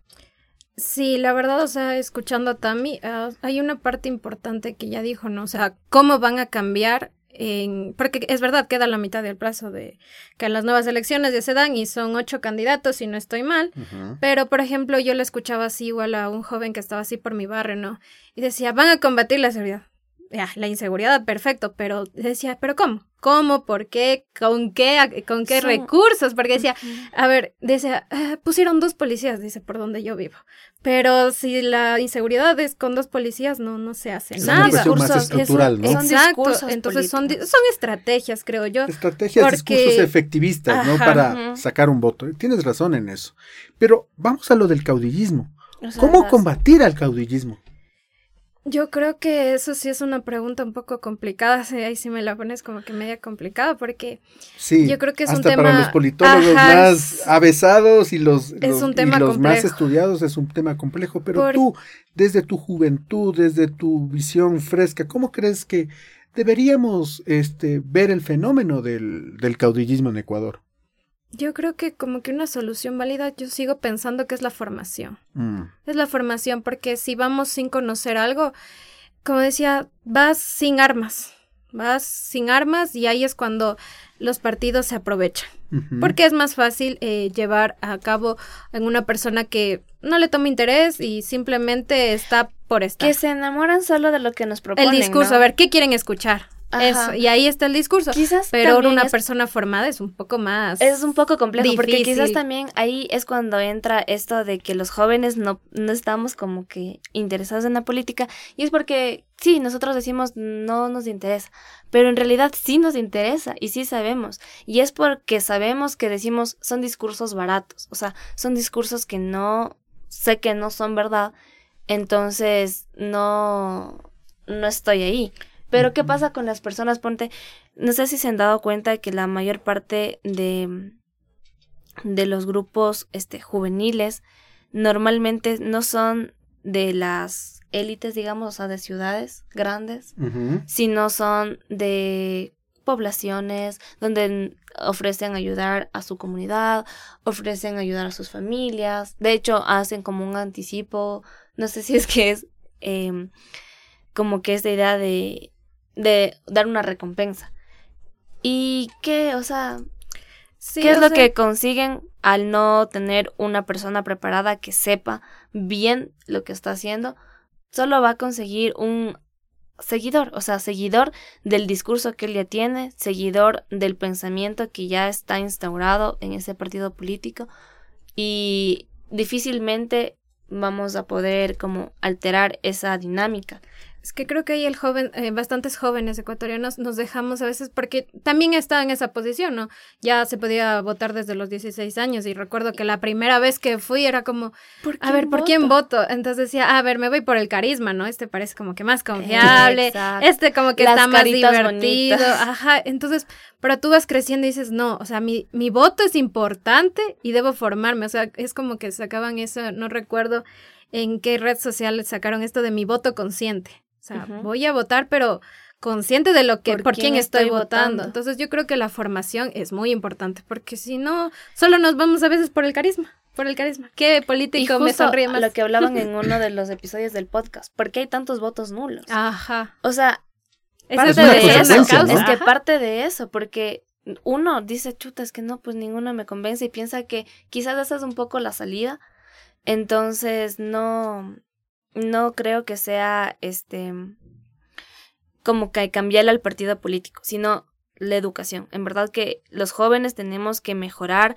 Speaker 9: Sí, la verdad, o sea, escuchando a Tami, ah, hay una parte importante que ya dijo, ¿no? O sea, cómo van a cambiar porque es verdad, queda la mitad del plazo de que las nuevas elecciones ya se dan y son ocho candidatos, si no estoy mal. Pero, por ejemplo, yo le escuchaba así igual a un joven que estaba así por mi barrio, ¿no? Y decía, van a combatir la seguridad. Ya, la inseguridad, perfecto, pero decía, ¿pero cómo? cómo, por qué, con qué, con qué recursos, porque decía, a ver, decía, ah, pusieron dos policías, dice, por donde yo vivo. Pero si la inseguridad es con dos policías, no, no se hace nada.
Speaker 1: Es más estructural, ¿no?
Speaker 9: Exacto, entonces son, son estrategias, creo yo.
Speaker 1: Estrategias, discursos efectivistas, ¿no? Para sacar un voto. Tienes razón en eso. Pero vamos a lo del caudillismo. ¿Cómo combatir al caudillismo?
Speaker 9: Yo creo que eso sí es una pregunta un poco complicada, ahí sí me la pones como que media complicada, porque
Speaker 1: sí, yo creo que es un tema... para los politólogos más avesados y los, los, más estudiados es un tema complejo, pero tú, desde tu juventud, desde tu visión fresca, ¿cómo crees que deberíamos este, ver el fenómeno del, del caudillismo en Ecuador?
Speaker 9: Yo creo que como que una solución válida, yo sigo pensando que es la formación.
Speaker 1: Mm.
Speaker 9: Es la formación, porque si vamos sin conocer algo, como decía, vas sin armas, vas sin armas y ahí es cuando los partidos se aprovechan. Porque es más fácil eh, llevar a cabo en una persona que no le toma interés y simplemente está por estar.
Speaker 8: Que se enamoran solo de lo que nos proponen.
Speaker 9: El discurso, a ver, ¿qué quieren escuchar? Eso, y ahí está el discurso. Quizás pero una persona formada es un poco más.
Speaker 8: Es un poco complejo, porque quizás también ahí es cuando entra esto de que los jóvenes no, no estamos como que interesados en la política. Y es porque, sí, nosotros decimos no nos interesa, pero en realidad sí nos interesa y sí sabemos. Y es porque sabemos que decimos son discursos baratos, o sea, son discursos que no sé que no son verdad, entonces no, no estoy ahí. Pero ¿qué pasa con las personas? Ponte, no sé si se han dado cuenta que la mayor parte de, de los grupos este, juveniles normalmente no son de las élites, digamos, o sea, de ciudades grandes, sino son de poblaciones donde ofrecen ayudar a su comunidad, ofrecen ayudar a sus familias, de hecho hacen como un anticipo, no sé si es que es em, como que esta idea de de dar una recompensa. ¿Y qué, o sea, qué es lo que consiguen al no tener una persona preparada que sepa bien lo que está haciendo? Solo va a conseguir un seguidor, o sea, seguidor del discurso que él ya tiene, seguidor del pensamiento que ya está instaurado en ese partido político y difícilmente vamos a poder como alterar esa dinámica.
Speaker 9: Es que creo que ahí el joven, eh, bastantes jóvenes ecuatorianos nos dejamos a veces porque también estaba en esa posición, ¿no? Ya se podía votar desde los 16 años y recuerdo que la primera vez que fui era como, a ver, ¿por quién voto? Entonces decía, a ver, me voy por el carisma, ¿no? Este parece como que más confiable, este como que está más divertido, ajá. Entonces, pero tú vas creciendo y dices, no, o sea, mi, mi voto es importante y debo formarme, o sea, es como que sacaban eso, no recuerdo en qué red social sacaron esto de mi voto consciente. O sea, voy a votar, pero consciente de lo que, por, quién, estoy, votando? Entonces yo creo que la formación es muy importante, porque si no, solo nos vamos a veces por el carisma, por el carisma. ¿Qué político me sonríe más?
Speaker 8: Lo que hablaban en *laughs* uno de los episodios del podcast, ¿por qué hay tantos votos nulos?
Speaker 9: Ajá.
Speaker 8: O sea, parte de eso, es que parte de eso, porque uno dice, chuta, es que no, pues ninguno me convence y piensa que quizás esa es un poco la salida. Entonces, no, no creo que sea este como que cambiarle al partido político, sino la educación. En verdad que los jóvenes tenemos que mejorar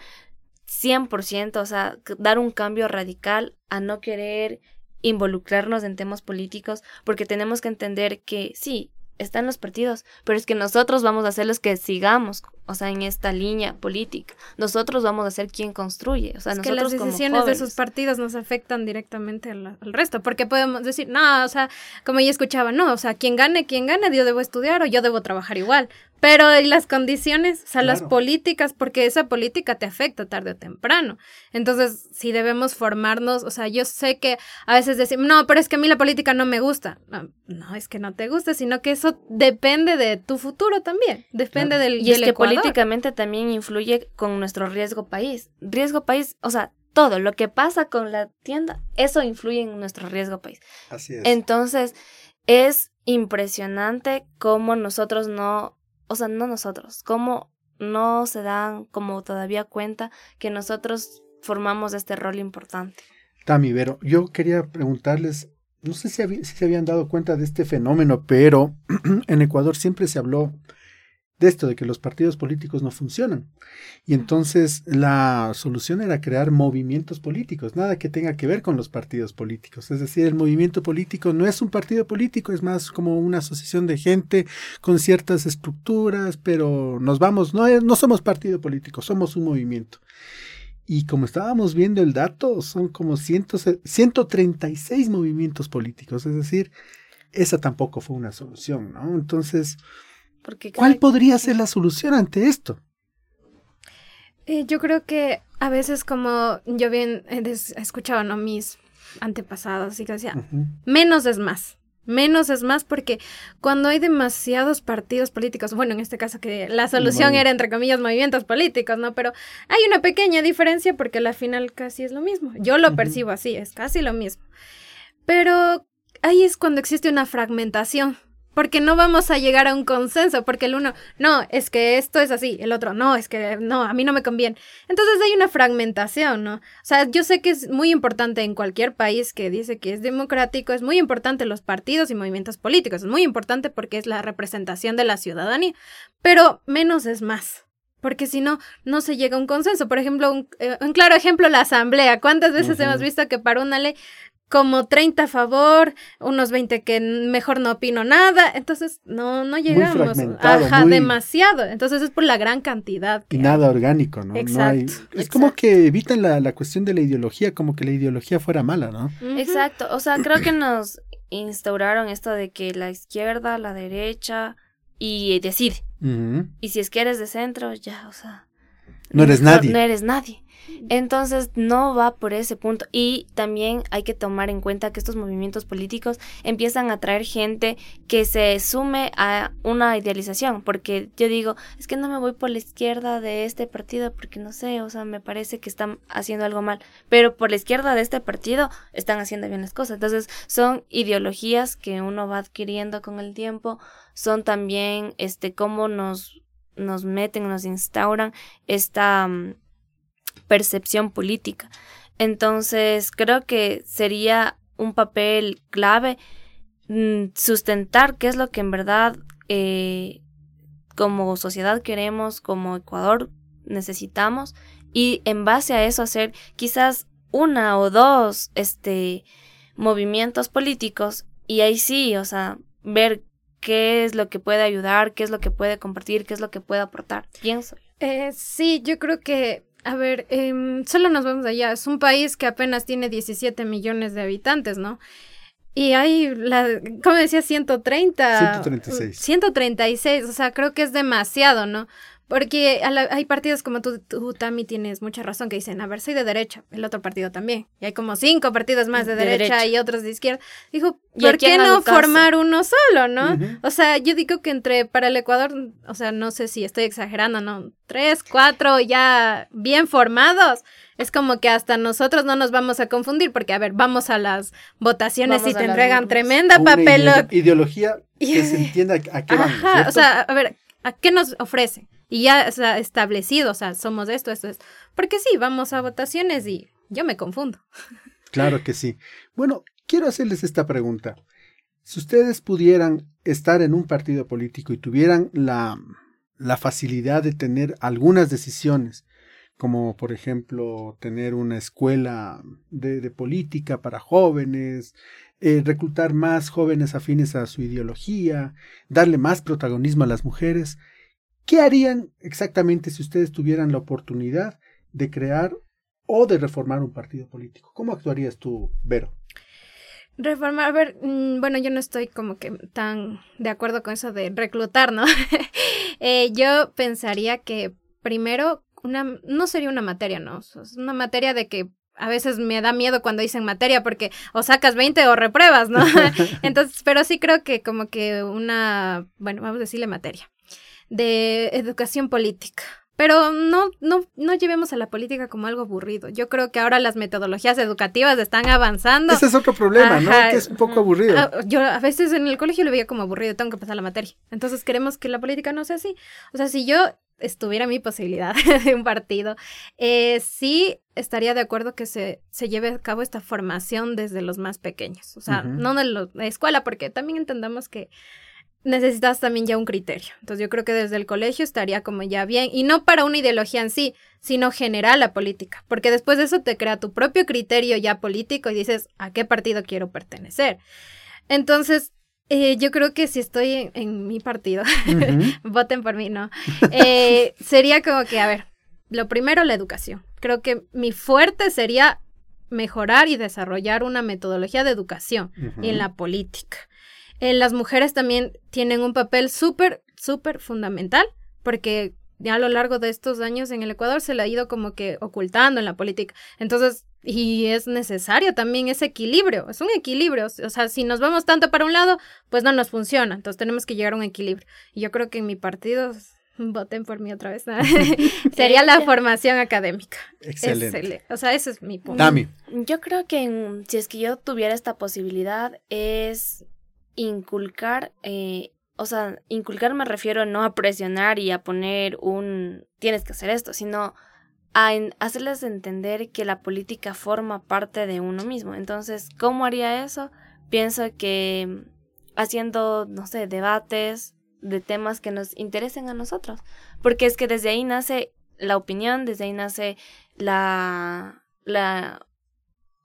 Speaker 8: 100%, o sea, dar un cambio radical a no querer involucrarnos en temas políticos, porque tenemos que entender que sí, están los partidos, pero es que nosotros vamos a ser los que sigamos, o sea, en esta línea política. Nosotros vamos a ser quien construye, o sea,
Speaker 9: es
Speaker 8: nosotros
Speaker 9: que las decisiones de esos partidos nos afectan directamente al, resto, porque podemos decir, no, o sea, como yo escuchaba, no, o sea, quien gane, quien gane, yo debo estudiar o yo debo trabajar igual. Pero y las condiciones, o sea, las políticas, porque esa política te afecta tarde o temprano. Entonces, si debemos formarnos, o sea, yo sé que a veces decimos, no, pero es que a mí la política no me gusta. No, es que no te guste, sino que eso depende de tu futuro también, depende del
Speaker 8: Y es que políticamente también influye con nuestro riesgo país. Riesgo país, o sea, todo lo que pasa con la tienda, eso influye en nuestro riesgo país.
Speaker 1: Así es.
Speaker 8: Entonces, es impresionante cómo nosotros no o sea, no nosotros, cómo no se dan como todavía cuenta que nosotros formamos este rol importante.
Speaker 1: Tami, Vero, yo quería preguntarles, no sé si, si se habían dado cuenta de este fenómeno, pero *clears throat* en Ecuador siempre se habló de esto, de que los partidos políticos no funcionan. Y entonces la solución era crear movimientos políticos, nada que tenga que ver con los partidos políticos. Es decir, el movimiento político no es un partido político, es más como una asociación de gente con ciertas estructuras, pero nos vamos, no, no somos partido político, somos un movimiento. Y como estábamos viendo el dato, son como 136 movimientos políticos, es decir, esa tampoco fue una solución, ¿no? Entonces, ¿Cuál podría ser la solución ante esto?
Speaker 9: Eh, yo creo que a veces como yo bien he escuchado ¿no? mis antepasados y que decía, menos es más. Menos es más porque cuando hay demasiados partidos políticos, bueno, en este caso que la solución era entre comillas movimientos políticos, ¿no? Pero hay una pequeña diferencia porque al final casi es lo mismo. Yo lo percibo así, es casi lo mismo. Pero ahí es cuando existe una fragmentación porque no vamos a llegar a un consenso, porque el uno, no, es que esto es así, el otro, no, es que no, a mí no me conviene. Entonces hay una fragmentación, ¿no? O sea, yo sé que es muy importante en cualquier país que dice que es democrático, es muy importante los partidos y movimientos políticos, es muy importante porque es la representación de la ciudadanía, pero menos es más porque si no, no se llega a un consenso. Por ejemplo, un, eh, claro ejemplo, la asamblea. ¿Cuántas veces hemos visto que para una ley como 30 a favor, unos 20 que mejor no opino nada, entonces no, no llegamos. Ajá, demasiado. Entonces es por la gran cantidad.
Speaker 1: y nada orgánico, ¿no?
Speaker 9: Exacto.
Speaker 1: es como que evitan la, la, cuestión de la ideología, como que la ideología fuera mala, ¿no?
Speaker 8: Exacto. O sea, creo que nos instauraron esto de que la izquierda, la derecha y decide. Y si es que eres de centro, ya, o sea.
Speaker 1: No eres nadie.
Speaker 8: No eres nadie. Entonces no va por ese punto. Y también hay que tomar en cuenta que estos movimientos políticos empiezan a atraer gente que se sume a una idealización. Porque yo digo, es que no me voy por la izquierda de este partido porque no sé, o sea, me parece que están haciendo algo mal. Pero por la izquierda de este partido están haciendo bien las cosas. Entonces son ideologías que uno va adquiriendo con el tiempo. Son también, este, cómo nos nos meten, nos instauran esta mm, percepción política. Entonces, creo que sería un papel clave mm, sustentar qué es lo que en verdad eh, como sociedad queremos, como Ecuador necesitamos y en base a eso hacer quizás una o dos este movimientos políticos y ahí sí, o sea, ver qué es lo que puede ayudar, qué es lo que puede compartir, qué es lo que puede aportar, pienso.
Speaker 9: Eh, sí, yo creo que, a ver, em, solo nos vamos allá. Es un país que apenas tiene 17 millones de habitantes, ¿no? Y hay, la, ¿cómo decía? 130.
Speaker 1: 136.
Speaker 9: 136, o sea, creo que es demasiado, ¿no? Porque hay partidos como tú, tú, Tami, tienes mucha razón, que dicen, a ver, soy de derecha, el otro partido también. Y hay como cinco partidos más de, derecha, y otros de izquierda. Dijo, ¿por qué no formar uno solo, no? O sea, yo digo que entre, para el Ecuador, o sea, no sé si estoy exagerando, ¿no? Tres, cuatro ya bien formados. Es como que hasta nosotros no nos vamos a confundir, porque, a ver, vamos a las votaciones y te entregan tremenda papel.
Speaker 1: Ideología que se *laughs* entienda a qué van,
Speaker 9: o sea, a ver, ¿a qué nos ofrecen? Y ya está establecido, o sea, somos esto, esto, esto. Porque sí, vamos a votaciones y yo me confundo.
Speaker 1: Claro que sí. Bueno, quiero hacerles esta pregunta. Si ustedes pudieran estar en un partido político y tuvieran la, la facilidad de tener algunas decisiones, como por ejemplo tener una escuela de, de política para jóvenes, eh, reclutar más jóvenes afines a su ideología, darle más protagonismo a las mujeres, ¿Qué harían exactamente si ustedes tuvieran la oportunidad de crear o de reformar un partido político? ¿Cómo actuarías tú, Vero?
Speaker 9: Reformar, a ver, mm, bueno, yo no estoy como que tan de acuerdo con eso de reclutar, ¿no? *laughs* Eh, yo pensaría que primero, una, no sería una materia, ¿no? Es una materia de que a veces me da miedo cuando dicen materia porque o sacas 20 o repruebas, ¿no? *laughs* Entonces, pero sí creo que como que una, bueno, vamos a decirle materia de educación política. Pero no, no, no llevemos a la política como algo aburrido. Yo creo que ahora las metodologías educativas están avanzando.
Speaker 1: Ese es otro problema, ¿no? Que es un poco aburrido.
Speaker 9: Ah, yo a veces en el colegio lo veía como aburrido, tengo que pasar la materia. Entonces queremos que la política no sea así. O sea, si yo estuviera mi posibilidad *laughs* de un partido, eh, sí estaría de acuerdo que se, se lleve a cabo esta formación desde los más pequeños. O sea, no de la escuela, porque también entendamos que necesitas también ya un criterio. Entonces yo creo que desde el colegio estaría como ya bien, y no para una ideología en sí, sino general la política, porque después de eso te crea tu propio criterio ya político y dices a qué partido quiero pertenecer. Entonces, eh, yo creo que si estoy en, mi partido, *laughs* voten por mí, ¿no? Eh, sería como que, a ver, lo primero, la educación. Creo que mi fuerte sería mejorar y desarrollar una metodología de educación en la política. Eh, las mujeres también tienen un papel súper, súper fundamental, porque ya a lo largo de estos años en el Ecuador se le ha ido como que ocultando en la política. Entonces, y es necesario también ese equilibrio, es un equilibrio. O sea, si nos vamos tanto para un lado, pues no nos funciona. Entonces tenemos que llegar a un equilibrio. Y yo creo que en mi partido, *laughs* voten por mí otra vez, *laughs* *laughs* sería la formación académica.
Speaker 1: Excelente.
Speaker 9: O sea, ese es mi punto.
Speaker 8: Yo creo que si es que yo tuviera esta posibilidad, es inculcar, eh, o sea, inculcar me refiero no a presionar y a poner un tienes que hacer esto, sino a hacerles entender que la política forma parte de uno mismo. Entonces, ¿cómo haría eso? Pienso que haciendo, no sé, debates de temas que nos interesen a nosotros, porque es que desde ahí nace la opinión, desde ahí nace la, la,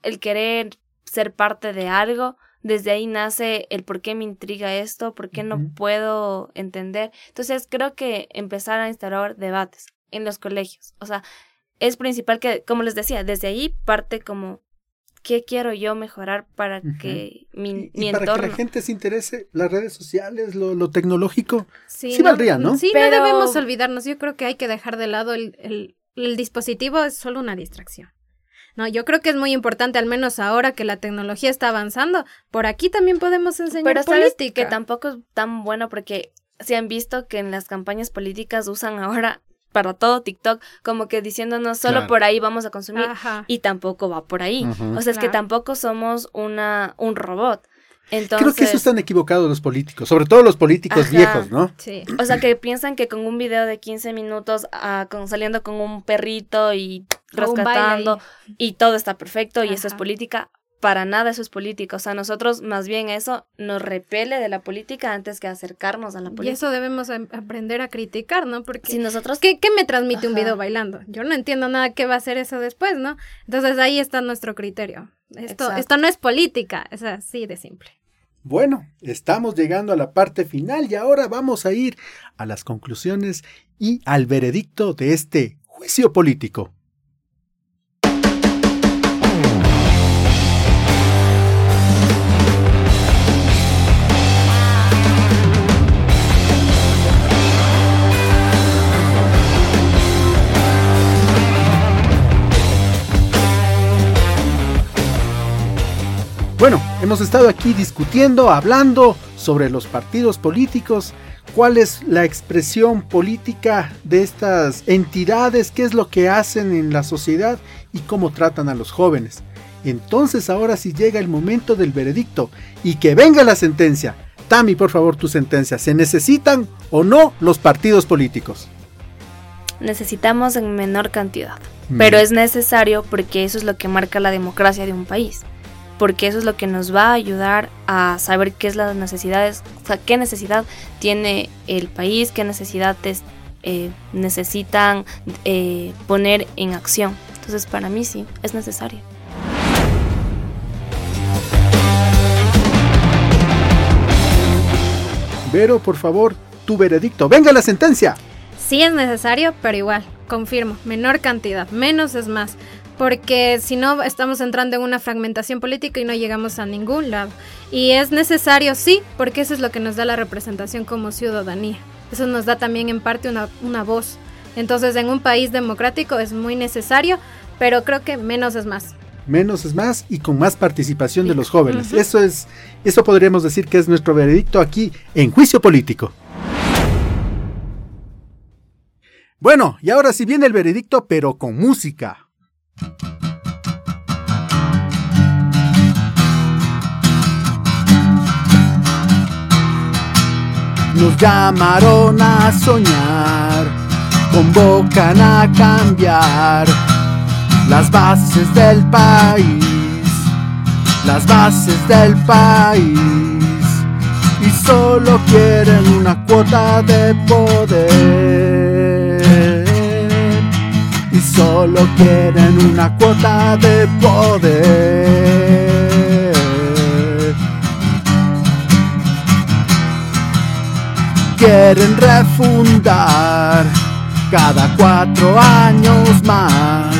Speaker 8: el querer ser parte de algo, desde ahí nace el por qué me intriga esto, por qué no puedo entender. Entonces creo que empezar a instalar debates en los colegios, o sea, es principal que, como les decía, desde ahí parte como qué quiero yo mejorar para que mi,
Speaker 1: y,
Speaker 8: para
Speaker 1: que la gente se interese, las redes sociales, lo, tecnológico, sí, no, valdría, ¿no?
Speaker 9: Sí, no debemos olvidarnos. Yo creo que hay que dejar de lado el, el, el dispositivo, es solo una distracción. No, yo creo que es muy importante, al menos ahora que la tecnología está avanzando, por aquí también podemos enseñar
Speaker 8: Pero
Speaker 9: política.
Speaker 8: que tampoco es tan bueno porque se han visto que en las campañas políticas usan ahora para todo TikTok, como que diciéndonos solo por ahí vamos a consumir y tampoco va por ahí. O sea, es que tampoco somos una un robot.
Speaker 1: Creo que eso están equivocados los políticos, sobre todo los políticos viejos, ¿no?
Speaker 8: Sí. O sea, que piensan que con un video de 15 minutos ah, con, saliendo con un perrito y rescatando y todo está perfecto y eso es política. Para nada eso es política. O sea, nosotros más bien eso nos repele de la política antes que acercarnos a la política.
Speaker 9: Y eso debemos aprender a criticar, ¿no? Porque
Speaker 8: si nosotros...
Speaker 9: ¿Qué, qué me transmite un video bailando? Yo no entiendo nada qué va a hacer eso después, ¿no? Entonces ahí está nuestro criterio. Esto, esto no es política, es así de simple.
Speaker 1: Bueno, estamos llegando a la parte final y ahora vamos a ir a las conclusiones y al veredicto de este juicio político. Bueno, hemos estado aquí discutiendo, hablando sobre los partidos políticos, cuál es la expresión política de estas entidades, qué es lo que hacen en la sociedad y cómo tratan a los jóvenes. Entonces ahora sí llega el momento del veredicto y que venga la sentencia. Tami, por favor, tu sentencia. ¿Se necesitan o no los partidos políticos?
Speaker 8: Necesitamos en menor cantidad, pero es necesario porque eso es lo que marca la democracia de un país porque eso es lo que nos va a ayudar a saber qué es las necesidades, o sea, qué necesidad tiene el país, qué necesidades eh, necesitan eh, poner en acción. Entonces, para mí sí, es necesario.
Speaker 1: Vero, por favor, tu veredicto. Venga la sentencia.
Speaker 9: Sí es necesario, pero igual, confirmo, menor cantidad, menos es más porque si no estamos entrando en una fragmentación política y no llegamos a ningún lado. Y es necesario, sí, porque eso es lo que nos da la representación como ciudadanía. Eso nos da también en parte una, voz. Entonces, en un país democrático es muy necesario, pero creo que menos es más.
Speaker 1: Menos es más y con más participación de los jóvenes. Eso es, eso podríamos decir que es nuestro veredicto aquí en Juicio Político. Bueno, y ahora sí viene el veredicto, pero con música. Nos llamaron a soñar, convocan a cambiar las bases del país, las bases del país, y solo quieren una cuota de poder solo quieren una cuota de poder. Quieren refundar cada cuatro años más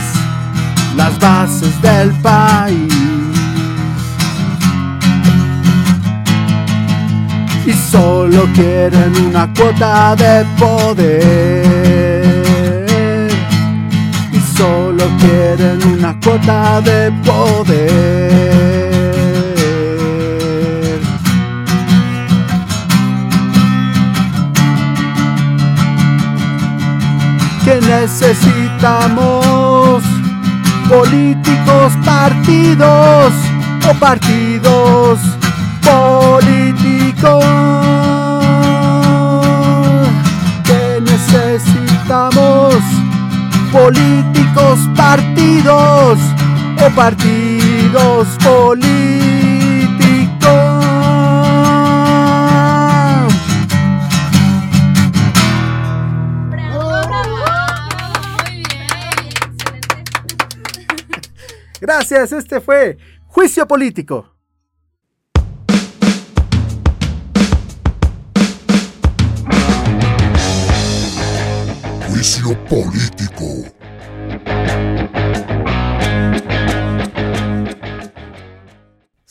Speaker 1: las bases del país. Y solo quieren una cuota de poder quieren una cuota de poder. Que necesitamos políticos, partidos o partidos políticos. Políticos, partidos o partidos políticos. Gracias, este fue Juicio Político.
Speaker 7: político.